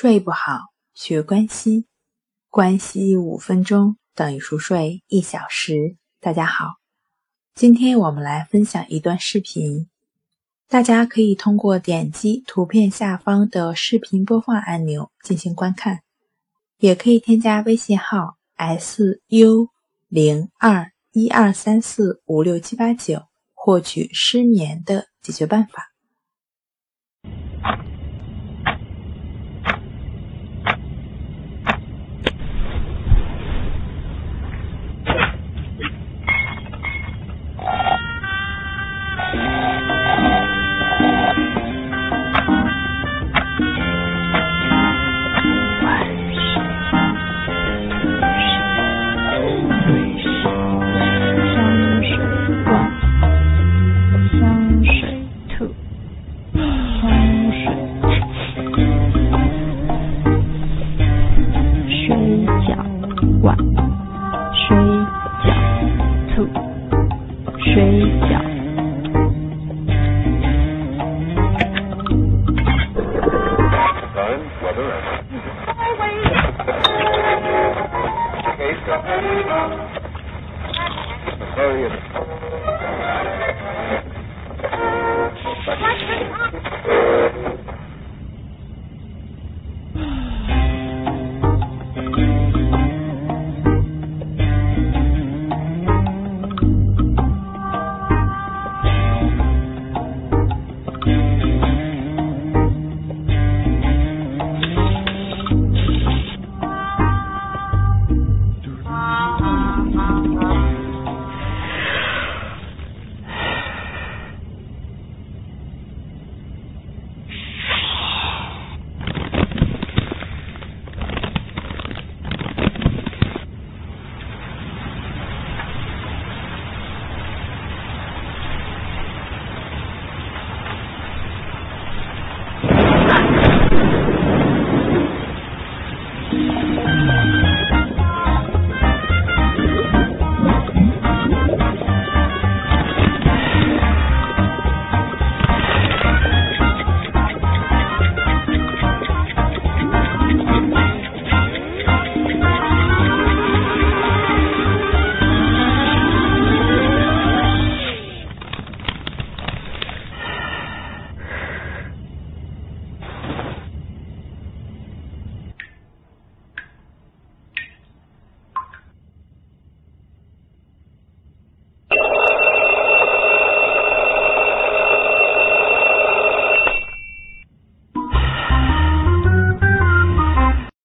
睡不好，学关西，关西五分钟等于熟睡一小时。大家好，今天我们来分享一段视频，大家可以通过点击图片下方的视频播放按钮进行观看，也可以添加微信号 s u 零二一二三四五六七八九获取失眠的解决办法。杯酒。Hurry up.